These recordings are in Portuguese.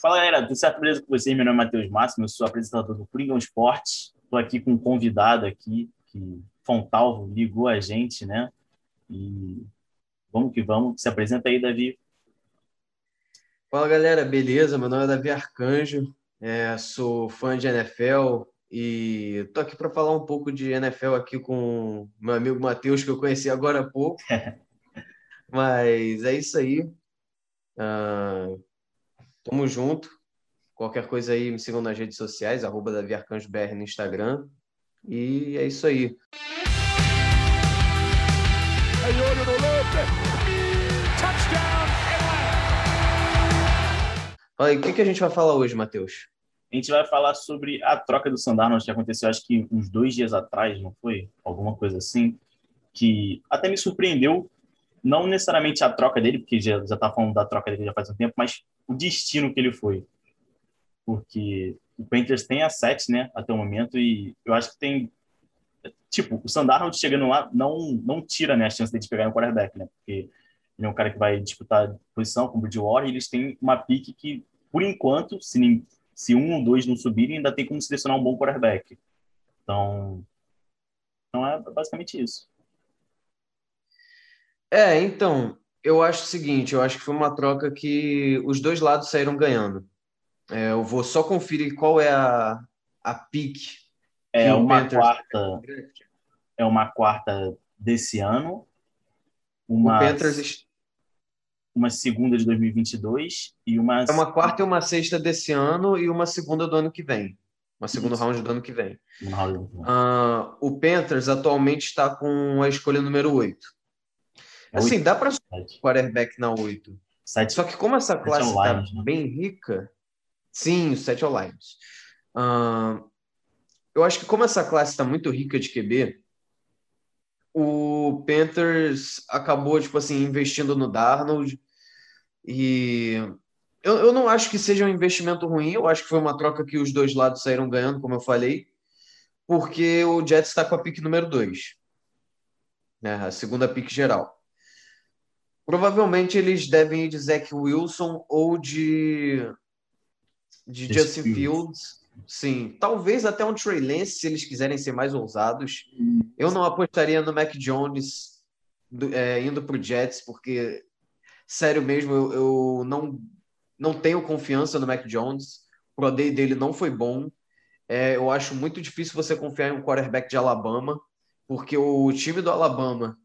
Fala galera, tudo certo? Beleza com vocês? Meu nome é Matheus Máximo, eu sou apresentador do Coringão Esportes. Estou aqui com um convidado aqui, que Fontalvo ligou a gente, né? E vamos que vamos. Se apresenta aí, Davi. Fala galera, beleza? Meu nome é Davi Arcanjo, é, sou fã de NFL e tô aqui para falar um pouco de NFL aqui com meu amigo Matheus, que eu conheci agora há pouco. Mas é isso aí. Uh, Tamo junto. Qualquer coisa aí, me sigam nas redes sociais, arroba Davi Arcanjo BR no Instagram. E é isso aí. Olha, o que, que a gente vai falar hoje, Matheus? A gente vai falar sobre a troca do Sandarnold que aconteceu, acho que uns dois dias atrás, não foi? Alguma coisa assim. Que até me surpreendeu não necessariamente a troca dele, porque já já tá falando da troca dele já faz um tempo, mas o destino que ele foi. Porque o Panthers tem a 7, né, até o momento, e eu acho que tem tipo, o Sandarnold chegando lá não não tira, né, a chance de pegar um quarterback, né? Porque ele é um cara que vai disputar posição com o Bridgewater, e eles têm uma pique que por enquanto, se se um ou dois não subirem, ainda tem como selecionar um bom quarterback. Então, então é basicamente isso. É, então, eu acho o seguinte, eu acho que foi uma troca que os dois lados saíram ganhando. É, eu vou só conferir qual é a, a pique. É uma Panthers... quarta. É uma quarta desse ano. Uma, o Panthers... uma segunda de 2022 e uma. É uma quarta e uma sexta desse ano e uma segunda do ano que vem. Uma segunda Isso. round do ano que vem. Uh, o Panthers atualmente está com a escolha número 8. É assim, dá para quarterback na 8. Sete, Só que como essa classe está né? bem rica, sim, os sete Lions. Uh, eu acho que como essa classe está muito rica de QB, o Panthers acabou, tipo assim, investindo no Darnold e eu, eu não acho que seja um investimento ruim, eu acho que foi uma troca que os dois lados saíram ganhando, como eu falei, porque o Jets está com a pick número 2, né, a segunda pick geral. Provavelmente eles devem ir de Zach Wilson ou de, de Justin Fields. Fields. Sim, talvez até um Trey Lance, se eles quiserem ser mais ousados. Eu não apostaria no Mac Jones do, é, indo para o Jets, porque, sério mesmo, eu, eu, não, não tenho confiança no Mac Jones. O Pro Day dele não foi bom. É, eu acho muito difícil você confiar em um quarterback de Alabama, porque o time do Alabama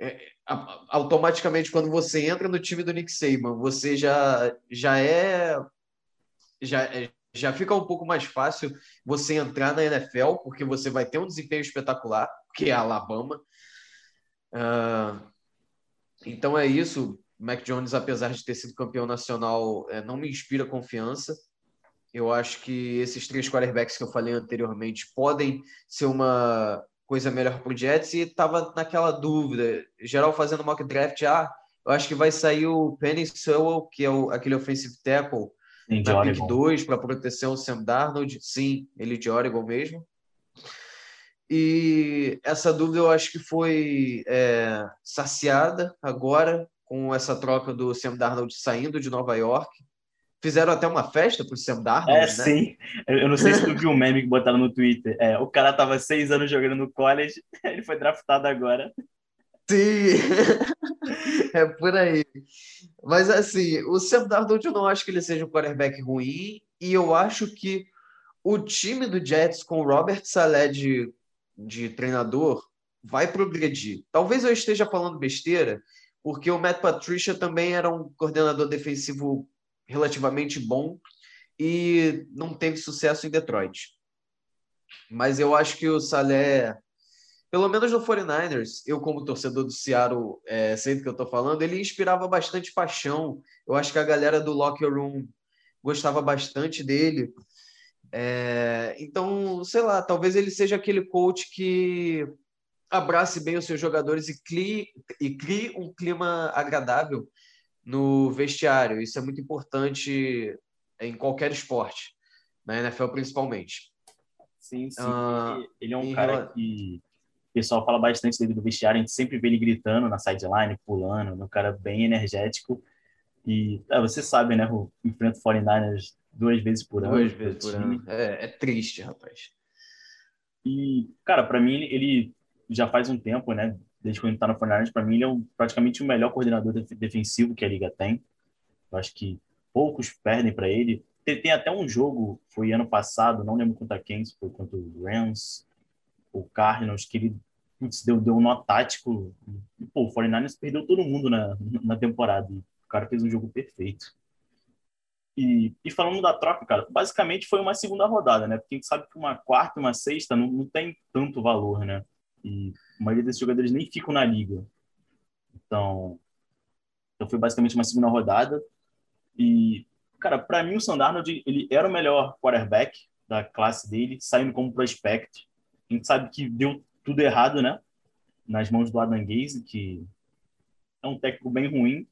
é, automaticamente quando você entra no time do Nick Saban, você já já é já é, já fica um pouco mais fácil você entrar na NFL, porque você vai ter um desempenho espetacular, que é Alabama. Uh, então é isso. Mac Jones, apesar de ter sido campeão nacional, é, não me inspira confiança. Eu acho que esses três quarterbacks que eu falei anteriormente podem ser uma coisa melhor para o Jets e estava naquela dúvida. Geral fazendo mock draft, ah, eu acho que vai sair o Penny Sewell, que é o, aquele offensive tackle, Sim, na pick 2 para proteção o Sam Darnold. Sim, ele de Oregon mesmo. E essa dúvida eu acho que foi é, saciada agora com essa troca do Sam Darnold saindo de Nova York Fizeram até uma festa pro Sam Darnold, É, né? sim. Eu não sei se tu viu um meme que botaram no Twitter. É, o cara tava seis anos jogando no college, ele foi draftado agora. Sim, é por aí. Mas assim, o Sam Darnold eu não acho que ele seja um quarterback ruim e eu acho que o time do Jets com o Robert Saleh de, de treinador vai progredir. Talvez eu esteja falando besteira, porque o Matt Patricia também era um coordenador defensivo relativamente bom e não teve sucesso em Detroit. Mas eu acho que o Salé, pelo menos no 49ers, eu como torcedor do Seattle, é, sei do que eu estou falando, ele inspirava bastante paixão. Eu acho que a galera do locker room gostava bastante dele. É, então, sei lá, talvez ele seja aquele coach que abrace bem os seus jogadores e crie, e crie um clima agradável no vestiário. Isso é muito importante em qualquer esporte, na NFL principalmente. Sim, sim. Uh, ele é um cara que o pessoal fala bastante dele do vestiário, a gente sempre vê ele gritando na sideline, pulando, um cara bem energético. E é, você sabe, né? Eu enfrento 49ers duas vezes por ano. Duas vezes por ano. É, é triste, rapaz. E, cara, para mim, ele já faz um tempo, né? Desde quando ele tá no 49ers, para mim, ele é um, praticamente o melhor coordenador defensivo que a liga tem. Eu acho que poucos perdem para ele. Tem, tem, até um jogo, foi ano passado, não lembro contra quem, foi contra o Rams, o Cardinals, que ele putz, deu, deu um nó tático. E, pô, o 49ers perdeu todo mundo na, na temporada. E o cara fez um jogo perfeito. E, e, falando da troca, cara, basicamente foi uma segunda rodada, né? Porque a gente sabe que uma quarta uma sexta não, não tem tanto valor, né? E a maioria desses jogadores nem ficam na liga. Então, então foi basicamente uma segunda rodada. E, cara, para mim o Sandarnold, ele era o melhor quarterback da classe dele, saindo como prospect. A gente sabe que deu tudo errado, né? Nas mãos do Adam Gaze, que é um técnico bem ruim.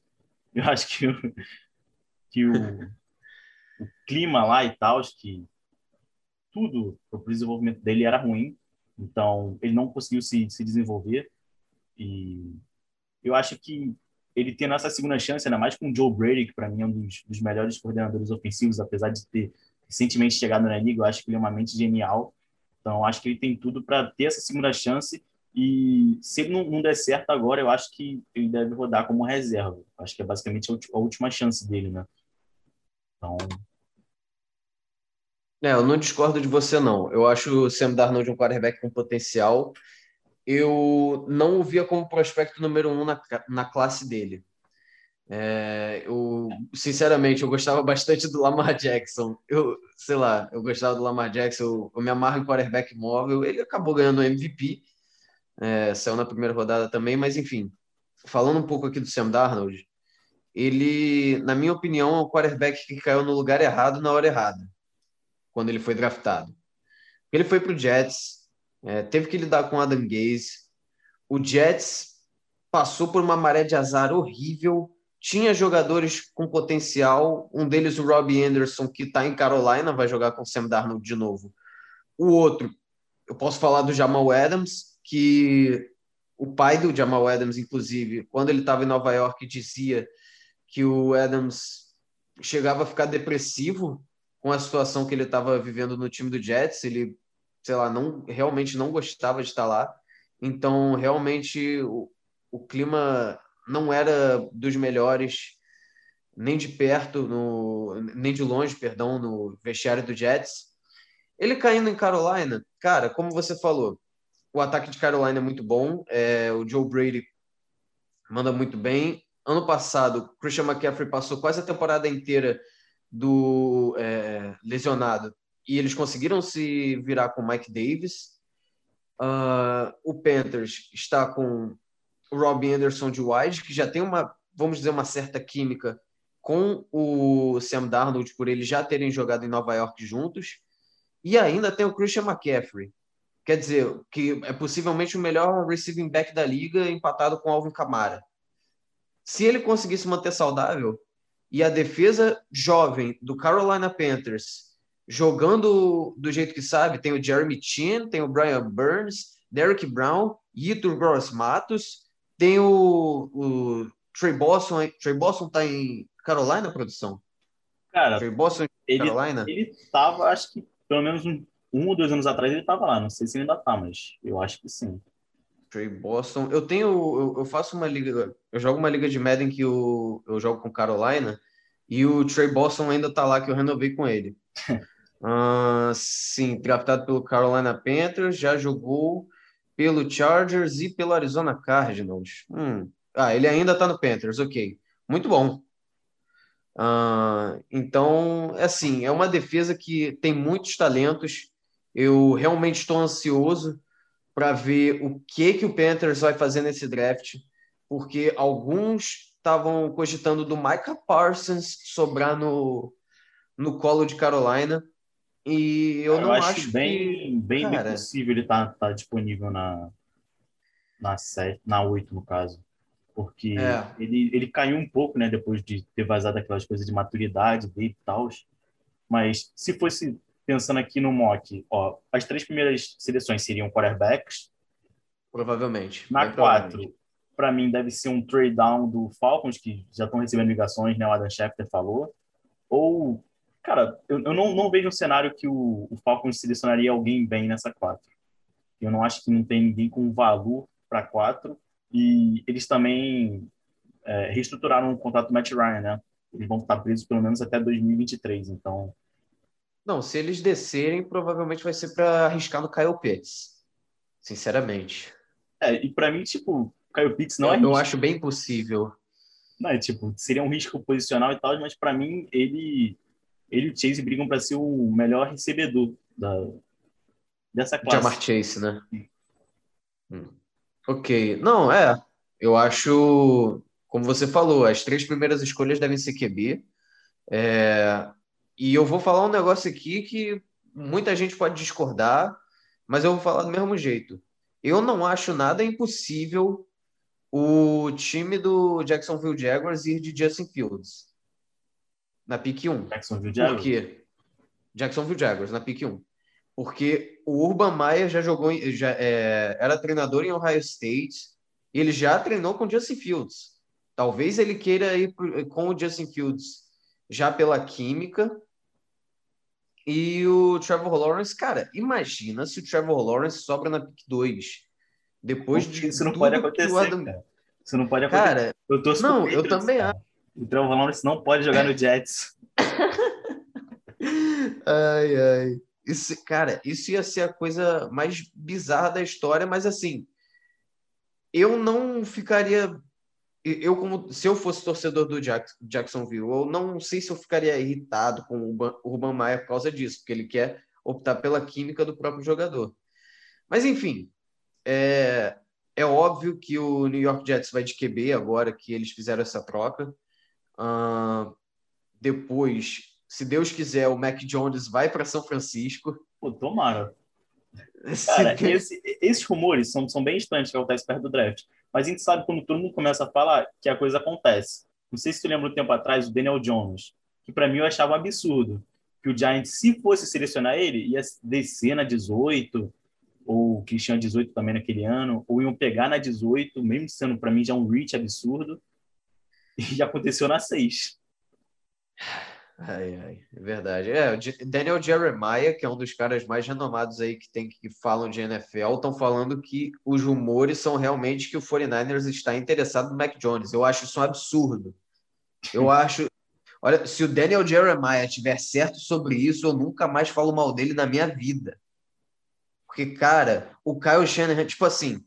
Eu acho que, o, que o, o clima lá e tal, que tudo para o desenvolvimento dele era ruim. Então, ele não conseguiu se, se desenvolver. E eu acho que ele tendo essa segunda chance, ainda mais com o Joe Brady, que para mim é um dos, dos, melhores coordenadores ofensivos, apesar de ter recentemente chegado na liga, eu acho que ele é uma mente genial. Então, acho que ele tem tudo para ter essa segunda chance. E se ele não, não, der certo agora, eu acho que ele deve rodar como reserva. Acho que é basicamente a, a última chance dele, né? Então. É, eu não discordo de você, não. Eu acho o Sam Darnold um quarterback com potencial eu não o via como prospecto número um na, na classe dele. É, eu, sinceramente, eu gostava bastante do Lamar Jackson. Eu, sei lá, eu gostava do Lamar Jackson, eu, eu me amarro em quarterback móvel. Ele acabou ganhando o MVP, é, saiu na primeira rodada também, mas enfim, falando um pouco aqui do Sam Darnold, ele, na minha opinião, é um quarterback que caiu no lugar errado na hora errada, quando ele foi draftado. Ele foi para o Jets, é, teve que lidar com Adam Gaze. O Jets passou por uma maré de azar horrível. Tinha jogadores com potencial. Um deles, o Robbie Anderson, que está em Carolina, vai jogar com o Sam Darnold de novo. O outro, eu posso falar do Jamal Adams, que o pai do Jamal Adams, inclusive, quando ele estava em Nova York, dizia que o Adams chegava a ficar depressivo com a situação que ele estava vivendo no time do Jets. Ele sei lá, não realmente não gostava de estar lá. Então, realmente o, o clima não era dos melhores nem de perto, no, nem de longe, perdão, no vestiário do Jets. Ele caindo em Carolina, cara, como você falou, o ataque de Carolina é muito bom, é, o Joe Brady manda muito bem. Ano passado, Christian McCaffrey passou quase a temporada inteira do é, lesionado e eles conseguiram se virar com Mike Davis. Uh, o Panthers está com o Robbie Anderson de wide, que já tem uma, vamos dizer, uma certa química com o Sam Darnold, por eles já terem jogado em Nova York juntos. E ainda tem o Christian McCaffrey. Quer dizer, que é possivelmente o melhor receiving back da liga, empatado com Alvin Kamara. Se ele conseguisse manter saudável, e a defesa jovem do Carolina Panthers jogando do jeito que sabe. Tem o Jeremy Chin, tem o Brian Burns, Derek Brown, Itur Gross Matos, tem o, o Trey Boston. Trey Boston tá em Carolina, produção? Cara, Trey Boston ele, Carolina? Ele tava, acho que pelo menos um, um ou dois anos atrás ele tava lá. Não sei se ainda tá, mas eu acho que sim. Trey Boston. Eu tenho, eu, eu, faço uma liga, eu jogo uma liga de Madden que eu, eu jogo com Carolina e o Trey Boston ainda tá lá que eu renovei com ele. Uh, sim, draftado pelo Carolina Panthers, já jogou pelo Chargers e pelo Arizona Cardinals. Hum. Ah, ele ainda está no Panthers, ok. Muito bom. Uh, então, assim, é uma defesa que tem muitos talentos. Eu realmente estou ansioso para ver o que que o Panthers vai fazer nesse draft, porque alguns estavam cogitando do Micah Parsons sobrar no, no colo de Carolina. E eu, eu não acho, acho bem, que, bem, cara... bem possível ele estar tá, tá disponível na, na, sete, na 8, no caso. Porque é. ele, ele caiu um pouco, né, depois de ter vazado aquelas coisas de maturidade dele e tal. Mas se fosse pensando aqui no mock, ó, as três primeiras seleções seriam quarterbacks. Provavelmente. Na 4, para mim, deve ser um trade down do Falcons, que já estão recebendo ligações, né? O Adam Schefter falou. Ou, cara, eu, eu não, não vejo um cenário que o, o Falcons selecionaria alguém bem nessa quatro. Eu não acho que não tem ninguém com valor para quatro. E eles também é, reestruturaram o contrato do Matt Ryan, né? Eles vão estar presos pelo menos até 2023, então... Não, se eles descerem, provavelmente vai ser para arriscar no Kyle Pitts. Sinceramente. É, e para mim, tipo, Kyle Pitts não eu, é risco. Eu acho bem possível. Não, é, tipo, seria um risco posicional e tal, mas para mim, ele, ele e o Chase brigam para ser o melhor recebedor da, dessa classe. Jamar Chase, né? Hum. Ok. Não, é. Eu acho, como você falou, as três primeiras escolhas devem ser QB. É, e eu vou falar um negócio aqui que muita gente pode discordar, mas eu vou falar do mesmo jeito. Eu não acho nada impossível o time do Jacksonville Jaguars ir de Justin Fields na pick 1. Jacksonville Jaguars? Por quê? Jacksonville Jaguars na pick 1. Porque o Urban Meyer já jogou, já é, era treinador em Ohio State, e ele já treinou com Justin Fields. Talvez ele queira ir com o Justin Fields já pela química. E o Trevor Lawrence, cara, imagina se o Trevor Lawrence sobra na pick 2 depois de isso não pode acontecer, Adam... cara. Isso não pode acontecer. Cara, eu tô não, eu também acho. O Trevor Lawrence não pode jogar no Jets. ai, ai. Isso, cara, isso ia ser a coisa mais bizarra da história, mas assim, eu não ficaria. Eu, como se eu fosse torcedor do Jack, Jacksonville, eu não sei se eu ficaria irritado com o Urban Meyer por causa disso, porque ele quer optar pela química do próprio jogador. Mas enfim, é, é óbvio que o New York Jets vai de QB agora que eles fizeram essa troca. Uh, depois, se Deus quiser, o Mac Jones vai para São Francisco. Pô, tomara. Cara, esse, esses rumores são, são bem estranhos que acontecem perto do draft. Mas a gente sabe quando todo mundo começa a falar que a coisa acontece. Não sei se tu lembra um tempo atrás o Daniel Jones, que para mim eu achava um absurdo. Que o Giants, se fosse selecionar ele, ia descer na 18, ou o Cristiano 18 também naquele ano, ou iam pegar na 18, mesmo sendo para mim já um reach absurdo, e já aconteceu na 6. Ai, ai, é verdade. É, Daniel Jeremiah, que é um dos caras mais renomados aí que tem que falam de NFL, estão falando que os rumores são realmente que o 49ers está interessado no Mac Jones. Eu acho isso um absurdo. Eu acho. Olha, se o Daniel Jeremiah tiver certo sobre isso, eu nunca mais falo mal dele na minha vida. Porque, cara, o Kyle Shanahan, tipo assim,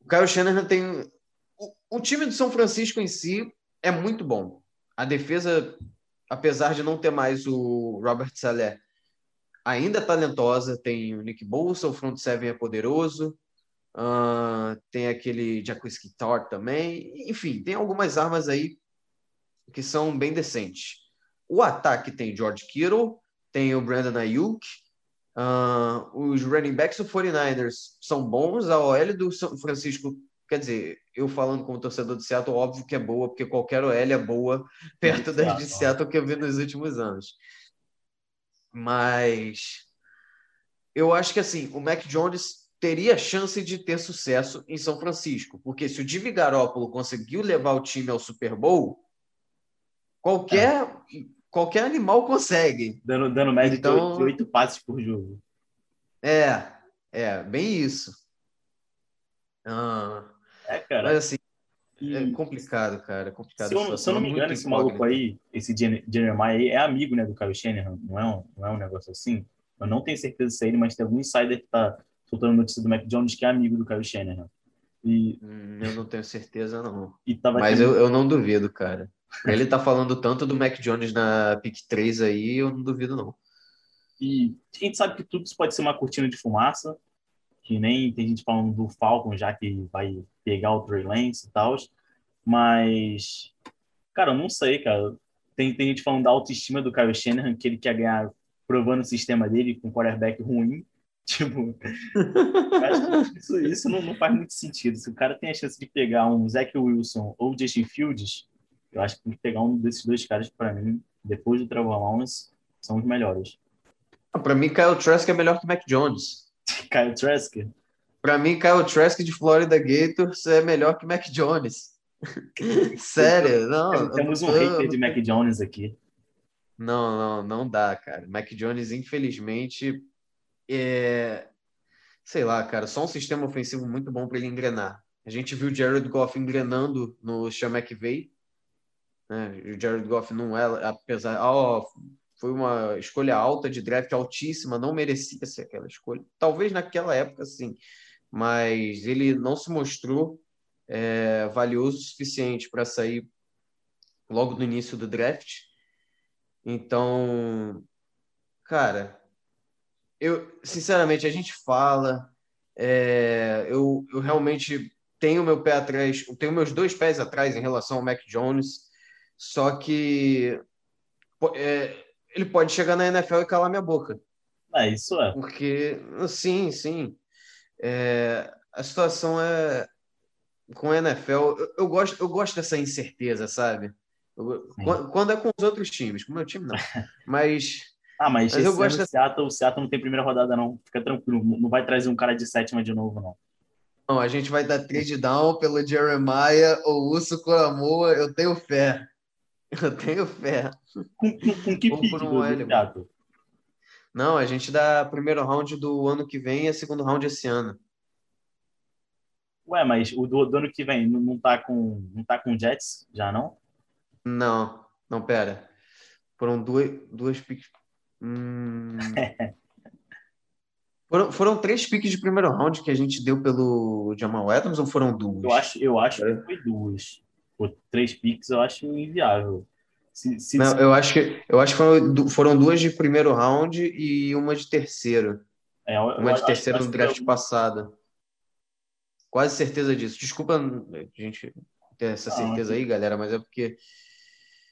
o Kyle Shanahan tem. O, o time do São Francisco em si é muito bom. A defesa, apesar de não ter mais o Robert Saleh, ainda é talentosa. Tem o Nick Bolsa, o front seven é poderoso. Uh, tem aquele Jacuzzi Thor também. Enfim, tem algumas armas aí que são bem decentes. O ataque tem George Kittle, tem o Brandon Ayuk, Uh, os running backs do 49ers são bons, a OL do São Francisco, quer dizer, eu falando como torcedor de Seattle, óbvio que é boa, porque qualquer OL é boa perto das de Seattle que eu vi nos últimos anos. Mas eu acho que assim, o Mac Jones teria chance de ter sucesso em São Francisco, porque se o Jimmy Garoppolo conseguiu levar o time ao Super Bowl, qualquer é qualquer animal consegue. Dando, dando média então, de oito passes por jogo. É, é, bem isso. Ah, é, cara. Mas assim, e... é complicado, cara. É complicado. Se eu, se eu não me engano, esse maluco aí, esse Jeremiah aí, é amigo né, do Kyle Shanahan, não é, um, não é um negócio assim? Eu não tenho certeza se é ele, mas tem algum insider que tá soltando notícia do Mac Jones que é amigo do Kyle Shanahan. E... Hum, eu não tenho certeza, não. mas tendo... eu, eu não duvido, cara. Ele tá falando tanto do Mac Jones na pick 3 aí, eu não duvido, não. E a gente sabe que tudo isso pode ser uma cortina de fumaça, que nem tem gente falando do Falcon já que vai pegar o Trey Lance e tal, mas, cara, eu não sei, cara. Tem, tem gente falando da autoestima do Kyle Shanahan, que ele quer ganhar provando o sistema dele com um quarterback ruim. Tipo, isso, isso não, não, faz muito sentido. Se o cara tem a chance de pegar um Zach Wilson ou Justin Fields, eu acho que tem que pegar um desses dois caras para mim, depois do Trevor Lawrence, são os melhores. Ah, para mim, Kyle Trask é melhor que Mac Jones. Kyle Trask? Para mim, Kyle Trask de Florida Gators é melhor que Mac Jones. Sério, não. Temos um hater de Mac Jones aqui. Não, não, não dá, cara. Mac Jones, infelizmente, é. Sei lá, cara, só um sistema ofensivo muito bom para ele engrenar. A gente viu o Jared Goff engrenando no Sean McVay. Né? O Jared Goff não é, apesar. Oh, foi uma escolha alta de draft altíssima, não merecia ser aquela escolha. Talvez naquela época, sim, mas ele não se mostrou é, valioso o suficiente para sair logo no início do draft. Então, cara, eu sinceramente a gente fala, é, eu, eu realmente tenho meu pé atrás, tenho meus dois pés atrás em relação ao Mac Jones, só que é, ele pode chegar na NFL e calar minha boca. É, isso é. Porque, sim, sim. É, a situação é. Com a NFL, eu, eu, gosto, eu gosto dessa incerteza, sabe? Eu, quando, é com os outros times, com o meu time não. Mas. ah, mas, mas eu gosto dessa... Seattle, o Seattle não tem primeira rodada, não. Fica tranquilo. Não vai trazer um cara de sétima de novo, não. Não, a gente vai dar trade down pelo Jeremiah ou Uso Coramoa. Eu tenho fé. Eu tenho fé. Com, com, com que pique um do, Não, a gente dá primeiro round do ano que vem e segundo round esse ano. Ué, mas o do, do ano que vem não, não tá com não tá com Jets já não? Não, não pera. Foram duas duas piques. Hum... foram, foram três piques de primeiro round que a gente deu pelo Jamal Adams ou foram duas? Eu acho, eu acho que foi duas. Por três picks eu acho inviável. Se, se, Não, se... eu acho que eu acho que foram, duas de primeiro round e uma de terceiro. É, eu, uma de terceiro no draft eu... passado. Quase certeza disso. Desculpa a gente ter essa certeza aí, galera, mas é porque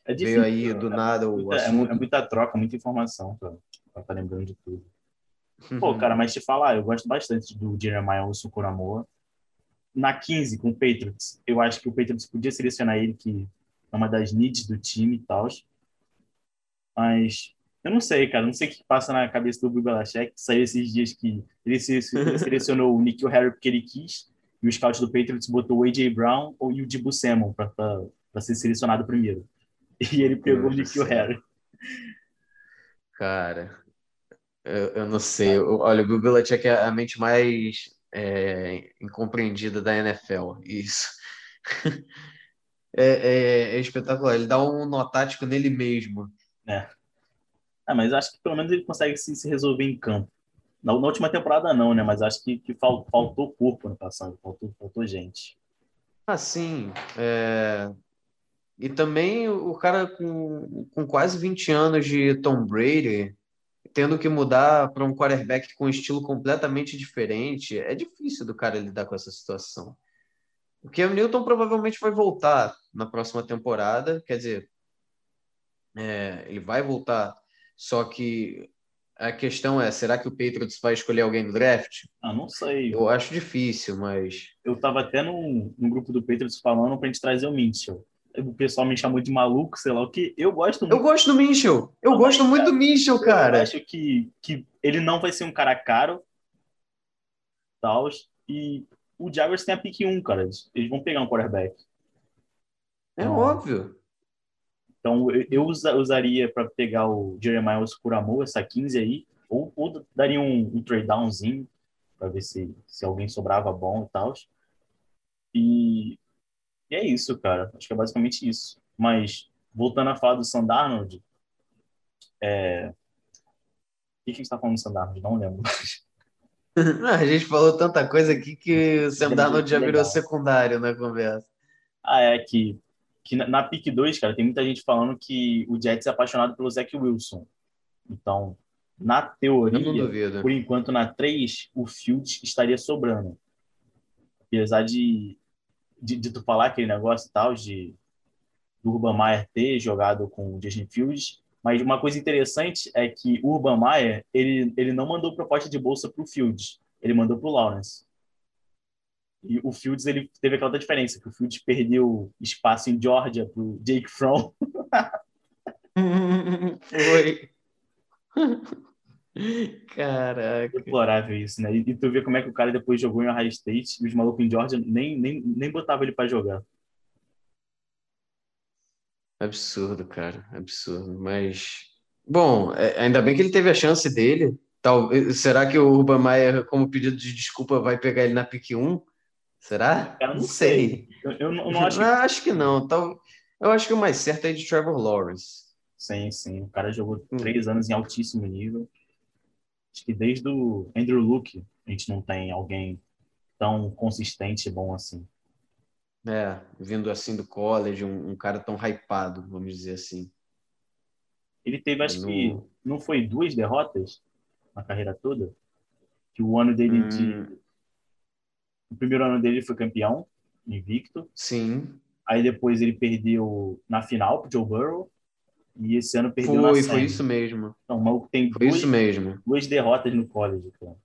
é difícil, veio aí do nada o é, muita, é, muita troca, muita informação para estar tá lembrando de tudo. Pô, cara, mas te falar, eu gosto bastante do Jeremiah Osukuramoa na 15 com o Patriots, eu acho que o Patriots podia selecionar ele, que é uma das needs do time e tal. Mas eu não sei, cara. Não sei o que passa na cabeça do Bill Belichick. Saiu esses dias que ele, selecionou o Nikhil Harry porque ele quis. E o scout do Patriots botou o A.J. Brown ou o Dibu Samuel para ser selecionado primeiro. E ele pegou o Nikhil Harry. Cara, eu, eu não sei. Eu, olha, o Bill Belichick é a mente mais é, incompreendida da NFL. Isso. é, é, é, espetacular. Ele dá um nó tático nele mesmo. É. Ah, mas acho que pelo menos ele consegue se, se resolver em campo. Na, na, última temporada não, né? Mas acho que, que fal, faltou corpo no passado, faltou, faltou gente. Ah, sim. É... E também o cara com, com quase 20 anos de Tom Brady, tendo que mudar para um quarterback com um estilo completamente diferente, é difícil do cara lidar com essa situação. O Cam Newton provavelmente vai voltar na próxima temporada, quer dizer, é, ele vai voltar, só que a questão é, será que o Patriots vai escolher alguém no draft? Ah, não sei. Eu acho difícil, mas... Eu estava até no, no grupo do Patriots falando para a gente trazer o Mitchell o pessoal me chamou de maluco, sei lá o que. Eu gosto muito. Eu gosto do Mitchell. Eu não, gosto mas, muito cara, do Mitchell, cara. Eu acho que, que ele não vai ser um cara caro. Tal, e o Jaguars tem a pick 1, cara. Eles vão pegar um quarterback. É então, óbvio. Então, eu, eu usaria para pegar o Jeremiah Oscuramo, essa 15 aí, ou, ou daria um, um trade downzinho para ver se, se alguém sobrava bom e tal. E e é isso, cara. Acho que é basicamente isso. Mas, voltando a falar do Sandarnold, é... o que, a gente tá falando do Sandarnold? Não lembro. a gente falou tanta coisa aqui que o Sandarnold já virou secundário na conversa. Ah, é que, que na, na PIC 2, cara, tem muita gente falando que o Jets é apaixonado pelo Zach Wilson. Então, na teoria, por enquanto na 3, o Field estaria sobrando. Apesar de de, de tu falar aquele negócio e tal, de do Urban Meyer ter jogado com o Justin Fields, mas uma coisa interessante é que o Urban Meyer, ele, ele não mandou proposta de bolsa para o Fields, ele mandou para o Lawrence. E o Fields, ele teve aquela diferença, que o Fields perdeu espaço em Georgia para o Jake Fromm. Foi. Caraca. Deplorável isso, né? E, e, tu vê como é que o cara depois jogou em Ohio State e os malucos em Georgia nem, nem, nem botava ele para jogar. Absurdo, cara. Absurdo. Mas, bom, é, ainda bem que ele teve a chance dele. Tal, será que o Urban Meyer, como pedido de desculpa, vai pegar ele na pick 1? Será? Cara, não, não sei. sei. Eu, eu, não, não acho. Que... acho que não. Tal, eu acho que o mais certo é de Trevor Lawrence. Sim, sim. O cara jogou hum. três anos em altíssimo nível. Acho que desde o Andrew Luke a gente não tem alguém tão consistente e bom assim. É, vindo assim do college, um, um cara tão hypado, vamos dizer assim. Ele teve, acho que, não foi duas derrotas na carreira toda? Que o ano dele hum... de. O primeiro ano dele foi campeão, invicto. Sim. Aí depois ele perdeu na final pro Joe Burrow. E esse ano perdeu foi, na Foi, foi isso mesmo. Então, o maluco tem foi duas, isso mesmo. duas derrotas no college, cara.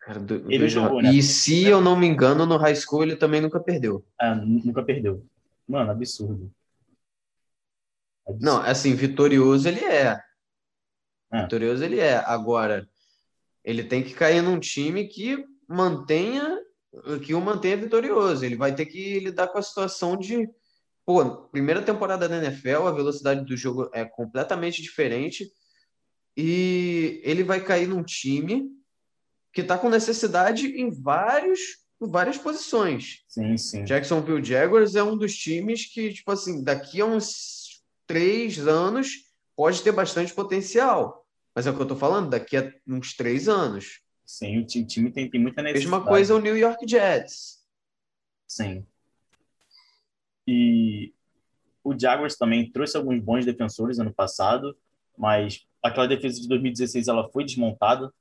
cara do, ele jogou, né? E se eu não me engano, no high school ele também nunca perdeu. Ah, nunca perdeu. Mano, absurdo. absurdo. Não, assim, vitorioso ele é. é. Vitorioso ele é. Agora, ele tem que cair num time que mantenha que o mantenha vitorioso. Ele vai ter que lidar com a situação de pô, primeira temporada da NFL, a velocidade do jogo é completamente diferente e ele vai cair num time que está com necessidade em vários em várias posições. Sim, sim. Jacksonville Jaguars é um dos times que, tipo assim, daqui a uns três anos pode ter bastante potencial. Mas é o que eu tô falando, daqui a uns três anos. Sim, o time tem, tem muita necessidade. Mesma coisa o New York Jets. Sim. E o Jaguars também trouxe alguns bons defensores ano passado, mas aquela defesa de 2016 ela foi desmontada,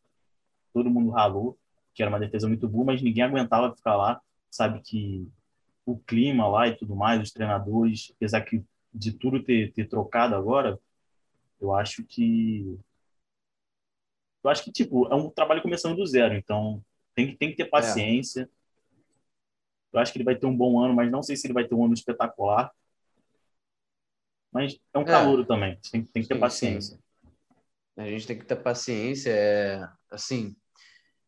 todo mundo ralou, que era uma defesa muito boa, mas ninguém aguentava ficar lá. Sabe que o clima lá e tudo mais, os treinadores, apesar que de tudo ter, ter trocado agora, eu acho que eu acho que tipo é um trabalho começando do zero, então tem que tem que ter paciência. É. Eu acho que ele vai ter um bom ano, mas não sei se ele vai ter um ano espetacular. Mas é um é. calor também. Tem, tem que ter sim, paciência. Sim. A gente tem que ter paciência. É, assim,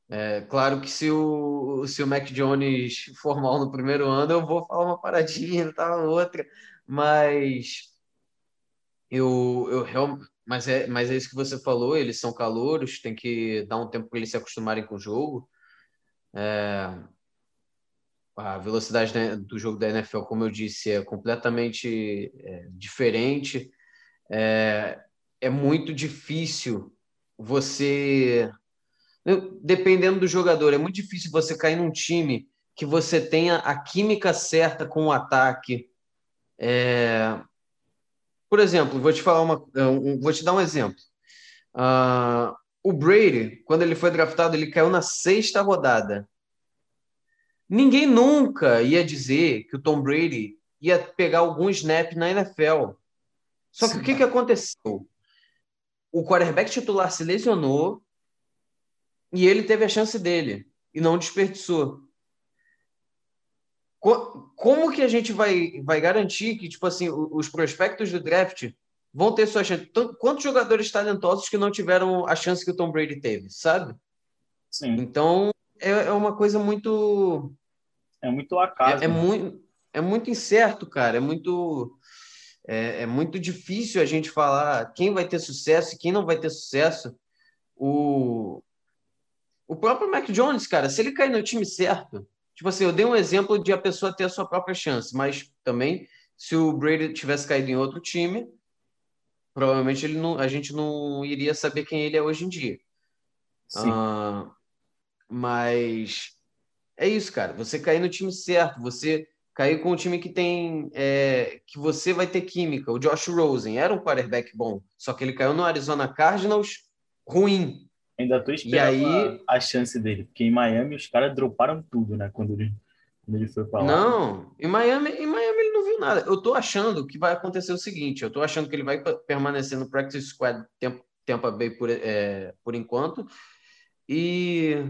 é, claro que se o, se o Mac Jones for mal no primeiro ano, eu vou falar uma paradinha, tá, outra. Mas eu, eu realmente. Mas é, mas é isso que você falou, eles são calouros, tem que dar um tempo para eles se acostumarem com o jogo. É, a velocidade do jogo da NFL, como eu disse, é completamente é, diferente. É, é muito difícil você, dependendo do jogador, é muito difícil você cair num time que você tenha a química certa com o ataque. É... Por exemplo, vou te falar uma, vou te dar um exemplo. Uh, o Brady, quando ele foi draftado, ele caiu na sexta rodada. Ninguém nunca ia dizer que o Tom Brady ia pegar algum snap na NFL. Só que Sim. o que, que aconteceu? O quarterback titular se lesionou e ele teve a chance dele e não desperdiçou. Como que a gente vai, vai garantir que, tipo assim, os prospectos do draft vão ter sua chance? Quantos jogadores talentosos que não tiveram a chance que o Tom Brady teve, sabe? Sim. Então, é, é uma coisa muito é muito acaso. É, é muito, é muito incerto, cara. É muito, é, é, muito difícil a gente falar quem vai ter sucesso e quem não vai ter sucesso. O, o próprio Mac Jones, cara, se ele cair no time certo, tipo assim, eu dei um exemplo de a pessoa ter a sua própria chance, mas também se o Brady tivesse caído em outro time, provavelmente ele não, a gente não iria saber quem ele é hoje em dia. Sim. Uh, mas é isso, cara. Você cair no time certo, você cair com um time que tem. É, que você vai ter química. O Josh Rosen era um quarterback bom, só que ele caiu no Arizona Cardinals ruim. Ainda tô esperando aí... a, a, chance dele, porque em Miami os caras droparam tudo, né? Quando ele, quando ele foi pra lá. Não, em Miami, em Miami ele não viu nada. Eu tô achando que vai acontecer o seguinte: eu tô achando que ele vai permanecer no Practice Squad tempo, Tampa Bay por, é, por enquanto. E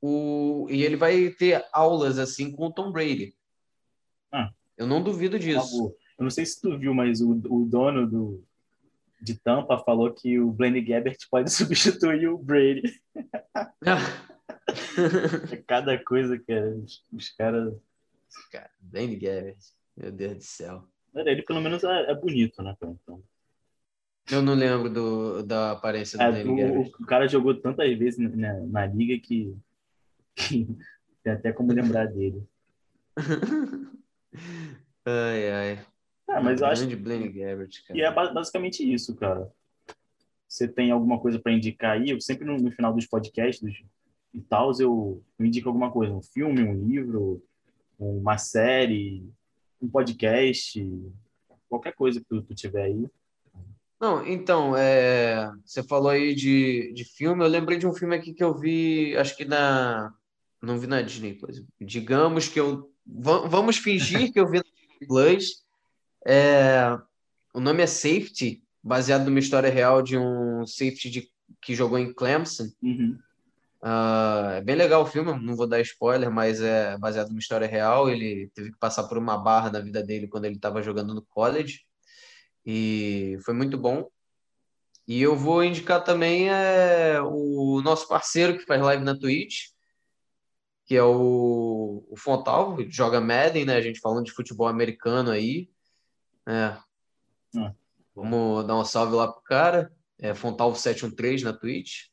o, e ele vai ter aulas assim com o Tom Brady. Ah, eu não duvido disso. Eu não sei se tu viu, mas o, o dono do, de Tampa falou que o Blaine Gabbert pode substituir o Brady. é cada coisa, cara. Os, os caras. Cara, Blaine Gabbert, meu Deus do céu. Ele pelo menos é, é bonito, né, Então. Eu não lembro do, da aparência do é, Blaine Gabbert. O, o, cara jogou tantas vezes na, na liga que, que tem até como lembrar dele. ai, ai. É, mas eu acho que Gabbert, e é basicamente isso, cara. Você tem alguma coisa para indicar aí? Eu sempre no, no, final dos podcasts e tal, eu, eu indico alguma coisa, um filme, um livro, uma série, um podcast, qualquer coisa que tu, tu tiver aí. Não, então, é, você falou aí de, de filme, eu lembrei de um filme aqui que eu vi, acho que na. Não vi na Disney Plus. Digamos que eu. Vamos fingir que eu vi na Disney Plus. É, o nome é Safety, baseado numa história real de um safety de, que jogou em Clemson. Uhum. Uh, é bem legal o filme, não vou dar spoiler, mas é baseado numa história real. Ele teve que passar por uma barra na vida dele quando ele estava jogando no college. E foi muito bom. E eu vou indicar também é, o nosso parceiro que faz live na Twitch, que é o, o Fontal, joga Madden, né? A gente falando de futebol americano aí. É. Ah. Vamos dar um salve lá pro cara. É Fontalvo713 na Twitch.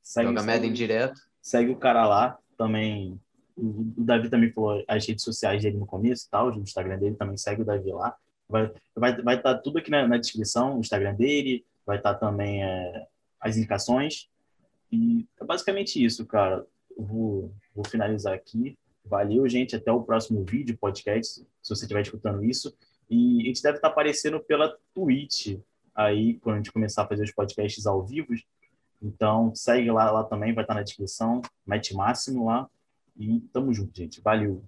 Segue, Joga Madden direto. Segue o cara lá. Também. O Davi também falou as redes sociais dele no começo e tal. O Instagram dele também segue o Davi lá. Vai vai, vai estar tá tudo aqui na, na, descrição, o Instagram dele. Vai estar tá também é, as indicações. E é basicamente isso, cara. Vou, vou finalizar aqui. Valeu, gente. Até o próximo vídeo, podcast, se você estiver escutando isso. E a gente deve estar aparecendo pela Twitch aí, quando a gente começar a fazer os podcasts ao vivo. Então, segue lá, lá também, vai estar na descrição. Mete máximo lá. E tamo junto, gente. Valeu!